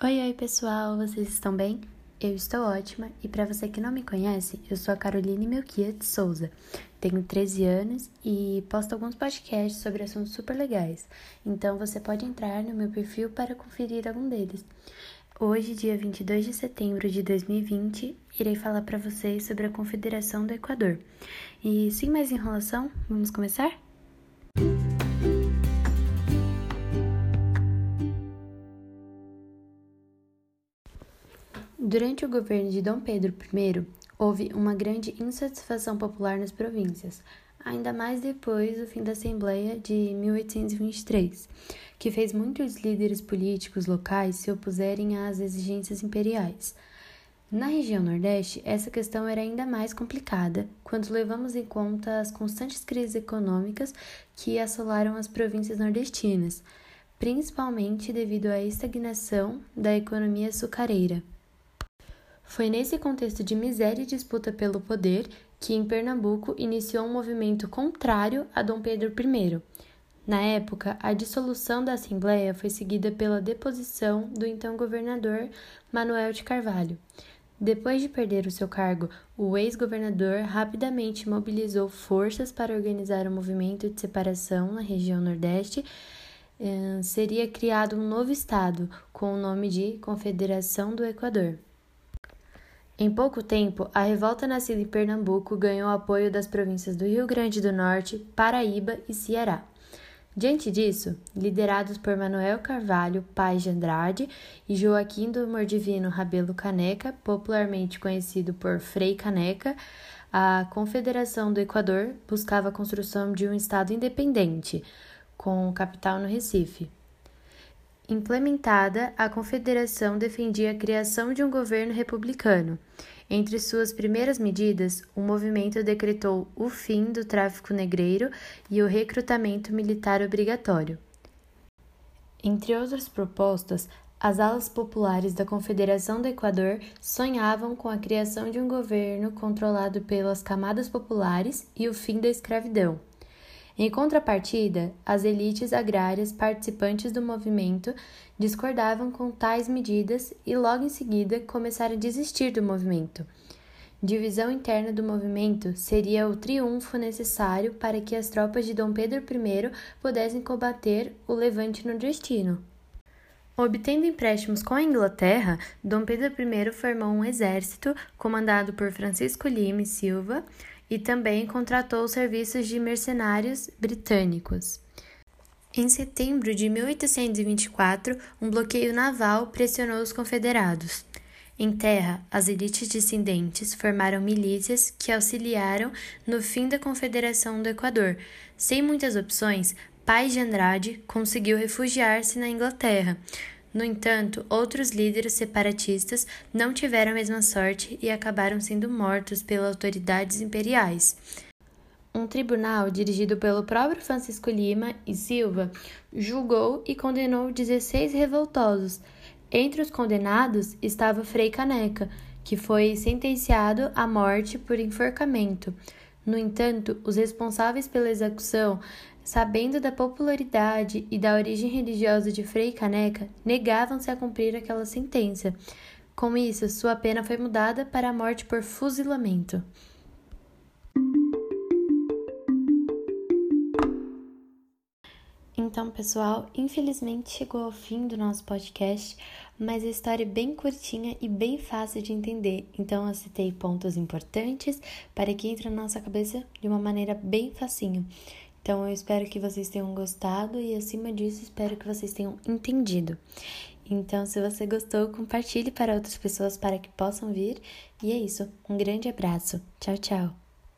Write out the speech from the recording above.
Oi, oi, pessoal, vocês estão bem? Eu estou ótima e para você que não me conhece, eu sou a Caroline Melquia de Souza. Tenho 13 anos e posto alguns podcasts sobre assuntos super legais. Então você pode entrar no meu perfil para conferir algum deles. Hoje, dia 22 de setembro de 2020, irei falar para vocês sobre a Confederação do Equador. E sem mais enrolação, vamos começar? Durante o governo de Dom Pedro I, houve uma grande insatisfação popular nas províncias, ainda mais depois do fim da Assembleia de 1823, que fez muitos líderes políticos locais se opuserem às exigências imperiais. Na região Nordeste, essa questão era ainda mais complicada quando levamos em conta as constantes crises econômicas que assolaram as províncias nordestinas, principalmente devido à estagnação da economia açucareira. Foi nesse contexto de miséria e disputa pelo poder que, em Pernambuco, iniciou um movimento contrário a Dom Pedro I. Na época, a dissolução da Assembleia foi seguida pela deposição do então governador Manuel de Carvalho. Depois de perder o seu cargo, o ex-governador rapidamente mobilizou forças para organizar o um movimento de separação na região Nordeste. Eh, seria criado um novo estado com o nome de Confederação do Equador. Em pouco tempo, a revolta nascida em Pernambuco ganhou apoio das províncias do Rio Grande do Norte, Paraíba e Ceará. Diante disso, liderados por Manuel Carvalho Paz de Andrade e Joaquim do Mordivino Rabelo Caneca, popularmente conhecido por Frei Caneca, a Confederação do Equador buscava a construção de um Estado independente, com capital no Recife. Implementada, a Confederação defendia a criação de um governo republicano. Entre suas primeiras medidas, o movimento decretou o fim do tráfico negreiro e o recrutamento militar obrigatório. Entre outras propostas, as alas populares da Confederação do Equador sonhavam com a criação de um governo controlado pelas camadas populares e o fim da escravidão. Em contrapartida, as elites agrárias participantes do movimento discordavam com tais medidas e logo em seguida começaram a desistir do movimento. Divisão interna do movimento seria o triunfo necessário para que as tropas de Dom Pedro I pudessem combater o levante nordestino. Obtendo empréstimos com a Inglaterra, Dom Pedro I formou um exército comandado por Francisco Lima e Silva e também contratou serviços de mercenários britânicos. Em setembro de 1824, um bloqueio naval pressionou os confederados. Em terra, as elites descendentes formaram milícias que auxiliaram no fim da Confederação do Equador. Sem muitas opções, Paz de Andrade conseguiu refugiar-se na Inglaterra, no entanto, outros líderes separatistas não tiveram a mesma sorte e acabaram sendo mortos pelas autoridades imperiais. Um tribunal dirigido pelo próprio Francisco Lima e Silva julgou e condenou 16 revoltosos. Entre os condenados estava Frei Caneca, que foi sentenciado à morte por enforcamento. No entanto, os responsáveis pela execução sabendo da popularidade e da origem religiosa de Frei Caneca, negavam-se a cumprir aquela sentença. Com isso, sua pena foi mudada para a morte por fuzilamento. Então, pessoal, infelizmente chegou ao fim do nosso podcast, mas a história é bem curtinha e bem fácil de entender. Então, eu citei pontos importantes para que entre na nossa cabeça de uma maneira bem facinho. Então eu espero que vocês tenham gostado e acima disso espero que vocês tenham entendido. Então, se você gostou, compartilhe para outras pessoas para que possam vir. E é isso. Um grande abraço. Tchau, tchau.